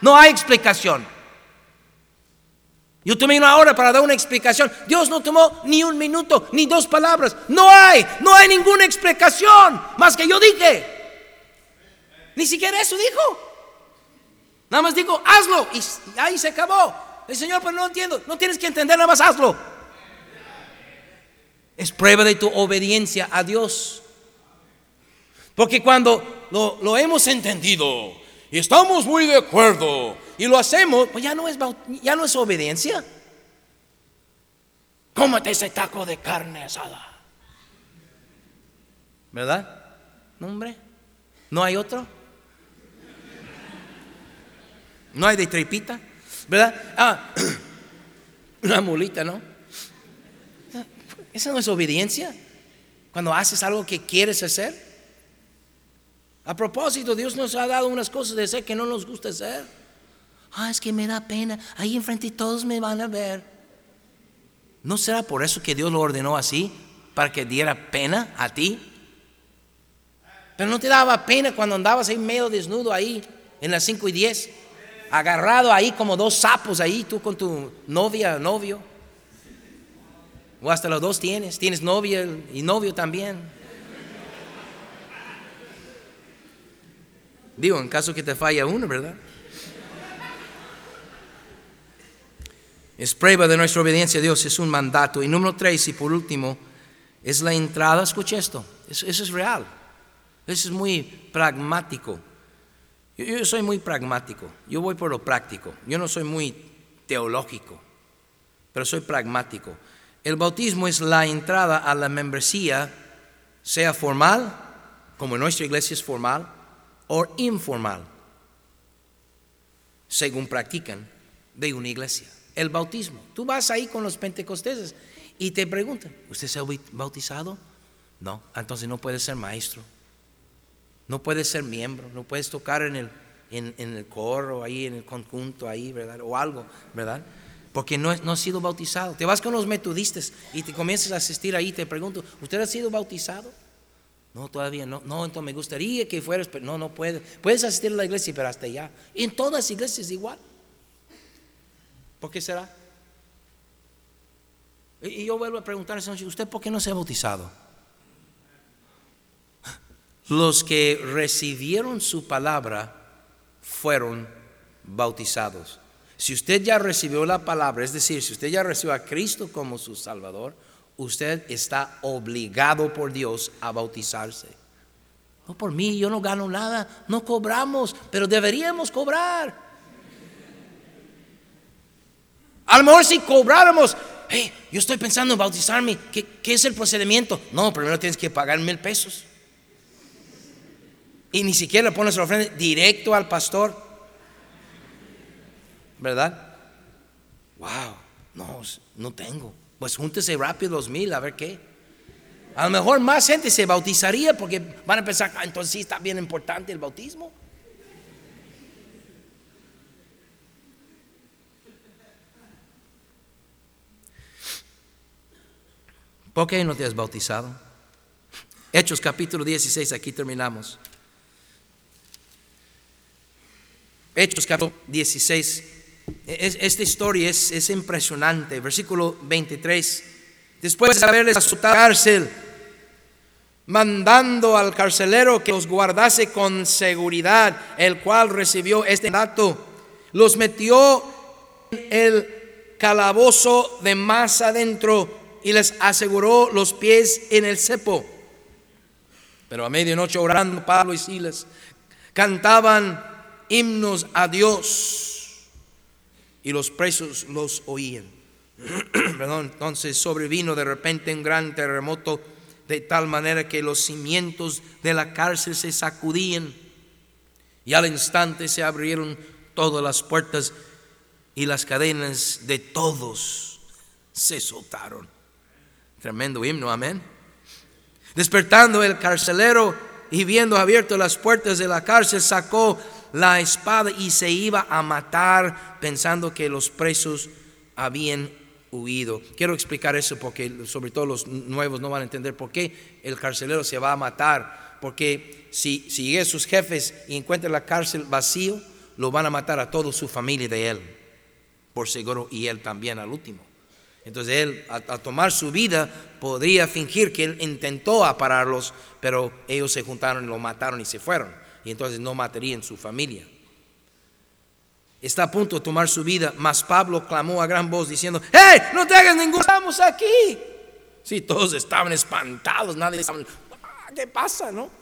No hay explicación. Yo tomé una hora para dar una explicación. Dios no tomó ni un minuto, ni dos palabras. No hay, no hay ninguna explicación más que yo dije. Ni siquiera eso dijo. Nada más dijo, hazlo. Y ahí se acabó. El Señor, pero no entiendo. No tienes que entender, nada más hazlo. Es prueba de tu obediencia a Dios. Porque cuando lo, lo hemos entendido y estamos muy de acuerdo y lo hacemos, pues ya no es, ya no es obediencia. Cómete ese taco de carne asada. ¿Verdad? No, hombre. ¿No hay otro? ¿No hay de tripita? ¿Verdad? Ah, una mulita, ¿no? Esa no es obediencia. Cuando haces algo que quieres hacer. A propósito, Dios nos ha dado unas cosas de hacer que no nos gusta hacer. Ah, es que me da pena. Ahí enfrente todos me van a ver. ¿No será por eso que Dios lo ordenó así? Para que diera pena a ti. Pero no te daba pena cuando andabas ahí medio desnudo ahí en las 5 y 10. Agarrado ahí como dos sapos ahí, tú con tu novia, novio. O hasta los dos tienes. Tienes novia y novio también. Digo, en caso que te falla uno, ¿verdad? Es prueba de nuestra obediencia a Dios, es un mandato. Y número tres, y por último, es la entrada. Escucha esto, eso, es real. Eso es muy pragmático. Yo, yo, soy muy pragmático, yo voy por lo práctico. Yo no soy muy teológico, pero soy pragmático. El bautismo es la entrada a la membresía, sea formal, como en nuestra iglesia es formal, o informal, según practican de una iglesia. El bautismo. Tú vas ahí con los pentecosteses y te preguntan, ¿usted se ha bautizado? No, entonces no puedes ser maestro, no puedes ser miembro, no puedes tocar en el, en, el coro, ahí en el conjunto, ahí, ¿verdad? O algo, ¿verdad? Porque no, no has sido bautizado. Te vas con los metodistas y te comienzas a asistir ahí te pregunto, ¿usted ha sido bautizado? No, todavía no. No, entonces me gustaría que fueras, pero no, no puedes. Puedes asistir a la iglesia, pero hasta allá. En todas las iglesias igual. ¿Por qué será? Y yo vuelvo a preguntar ¿usted por qué no se ha bautizado? Los que recibieron su palabra fueron bautizados. Si usted ya recibió la palabra, es decir, si usted ya recibió a Cristo como su Salvador, usted está obligado por Dios a bautizarse. No por mí, yo no gano nada, no cobramos, pero deberíamos cobrar. A lo mejor si cobráramos, hey, yo estoy pensando en bautizarme, ¿qué, ¿qué, es el procedimiento? No, primero tienes que pagar mil pesos. Y ni siquiera le pones la ofrenda directo al pastor. ¿Verdad? Wow, no, no tengo. Pues júntese rápido los mil, a ver qué. A lo mejor más gente se bautizaría porque van a pensar, ah, entonces sí está bien importante el bautismo. ¿Por qué no te has bautizado? Hechos capítulo 16, aquí terminamos. Hechos capítulo 16. Esta historia es, impresionante. Versículo 23. Después de haberles azotado la cárcel, mandando al carcelero que los guardase con seguridad, el cual recibió este dato, los metió en el calabozo de más adentro y les aseguró los pies en el cepo. Pero a medianoche orando Pablo y Silas cantaban himnos a Dios y los presos los oían. Entonces sobrevino de repente un gran terremoto de tal manera que los cimientos de la cárcel se sacudían y al instante se abrieron todas las puertas y las cadenas de todos se soltaron. Tremendo himno, amén. Despertando el carcelero y viendo abiertas las puertas de la cárcel, sacó la espada y se iba a matar pensando que los presos habían huido. Quiero explicar eso porque sobre todo los nuevos no van a entender por qué el carcelero se va a matar. Porque si, si llega sus jefes y encuentran la cárcel vacío, lo van a matar a toda su familia de él, por seguro, y él también al último. Entonces él, a, tomar su vida, podría fingir que él intentó apararlos, pero ellos se juntaron y lo mataron y se fueron. Y entonces no matarían su familia. Está a punto de tomar su vida, mas Pablo clamó a gran voz diciendo, ¡Hey! No te hagas ningún... Estamos aquí. Sí, todos estaban espantados, nadie. Ah, ¿Qué pasa, no?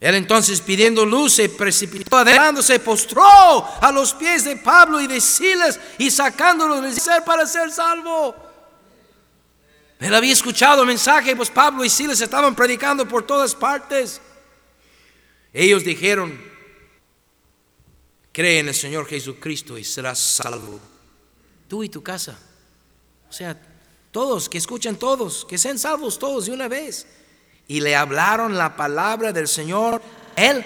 Él entonces pidiendo luz se precipitó adelante, se postró a los pies de Pablo y de Silas y sacándolos de ser para ser salvo. Él había escuchado el mensaje, pues Pablo y Silas estaban predicando por todas partes. Ellos dijeron, cree en el Señor Jesucristo y serás salvo. Tú y tu casa. O sea, todos, que escuchan todos, que sean salvos todos de una vez y le hablaron la palabra del Señor, él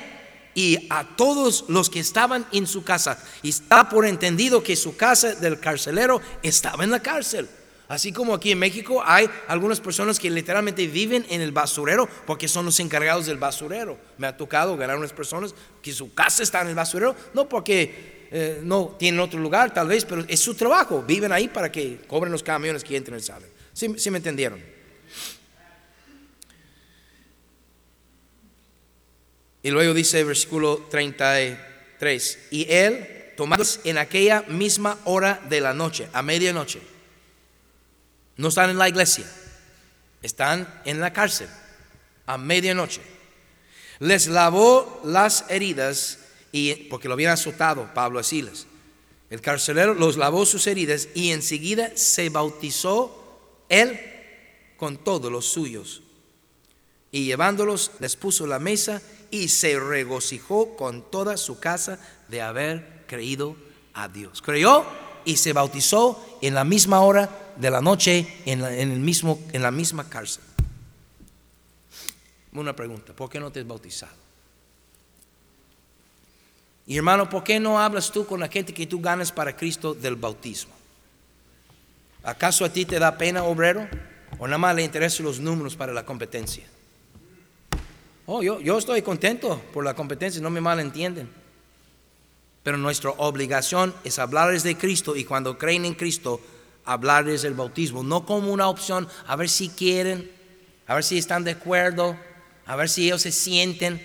y a todos los que estaban en su casa. Y está por entendido que su casa del carcelero estaba en la cárcel. Así como aquí en México hay algunas personas que literalmente viven en el basurero porque son los encargados del basurero. Me ha tocado ganar unas personas que su casa está en el basurero, no porque eh, no tienen otro lugar tal vez, pero es su trabajo. Viven ahí para que cobren los camiones que entran y salen. ¿Sí, me entendieron? Y luego dice versículo 33, y él, tomados en aquella misma hora de la noche, a medianoche, no están en la iglesia, están en la cárcel, a medianoche, les lavó las heridas, y, porque lo habían azotado Pablo a Silas. El carcelero los lavó sus heridas y enseguida se bautizó él con todos los suyos. Y llevándolos les puso la mesa y se regocijó con toda su casa de haber creído a Dios. Creyó y se bautizó en la misma hora de la noche en la, el mismo, en la misma cárcel. Una pregunta, ¿por qué no te has bautizado? Y hermano, ¿por qué no hablas tú con la gente que tú ganas para Cristo del bautismo? ¿Acaso a ti te da pena, obrero? ¿O nada más le interesan los números para la competencia? Oh, yo, yo estoy contento por la competencia, no me malentienden. Pero nuestra obligación es hablarles de Cristo y cuando creen en Cristo, hablarles del bautismo, no como una opción, a ver si quieren, a ver si están de acuerdo, a ver si ellos se sienten.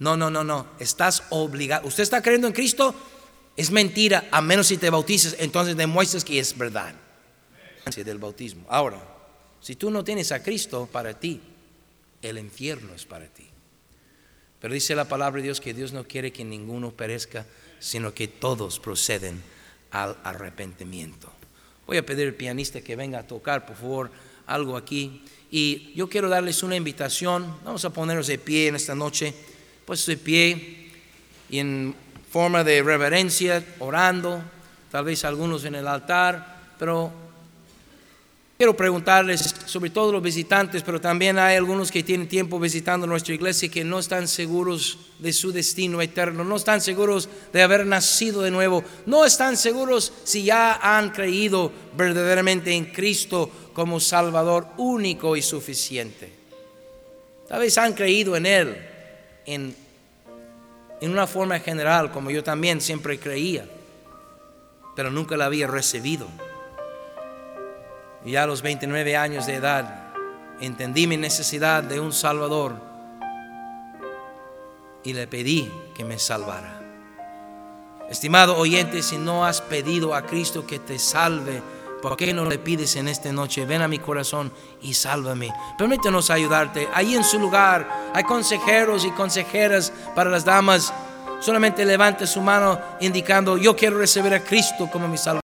No, no, no, no, estás obligado. Usted está creyendo en Cristo, es mentira, a menos si te bautizas, entonces demuestras que es verdad. Del bautismo. Ahora, si tú no tienes a Cristo para ti, el infierno es para ti. Pero dice la palabra de Dios que Dios no quiere que ninguno perezca, sino que todos proceden al arrepentimiento. Voy a pedir al pianista que venga a tocar, por favor, algo aquí. Y yo quiero darles una invitación. Vamos a ponernos de pie en esta noche, pues de pie y en forma de reverencia, orando, tal vez algunos en el altar, pero Quiero preguntarles, sobre todo los visitantes, pero también hay algunos que tienen tiempo visitando nuestra iglesia que no están seguros de su destino eterno, no están seguros de haber nacido de nuevo, no están seguros si ya han creído verdaderamente en Cristo como Salvador único y suficiente. Tal vez han creído en Él en, en una forma general, como yo también siempre creía, pero nunca la había recibido. Y ya a los 29 años de edad entendí mi necesidad de un Salvador y le pedí que me salvara. Estimado oyente, si no has pedido a Cristo que te salve, ¿por qué no le pides en esta noche? Ven a mi corazón y sálvame. Permítanos ayudarte. Ahí en su lugar hay consejeros y consejeras para las damas. Solamente levante su mano indicando, yo quiero recibir a Cristo como mi Salvador.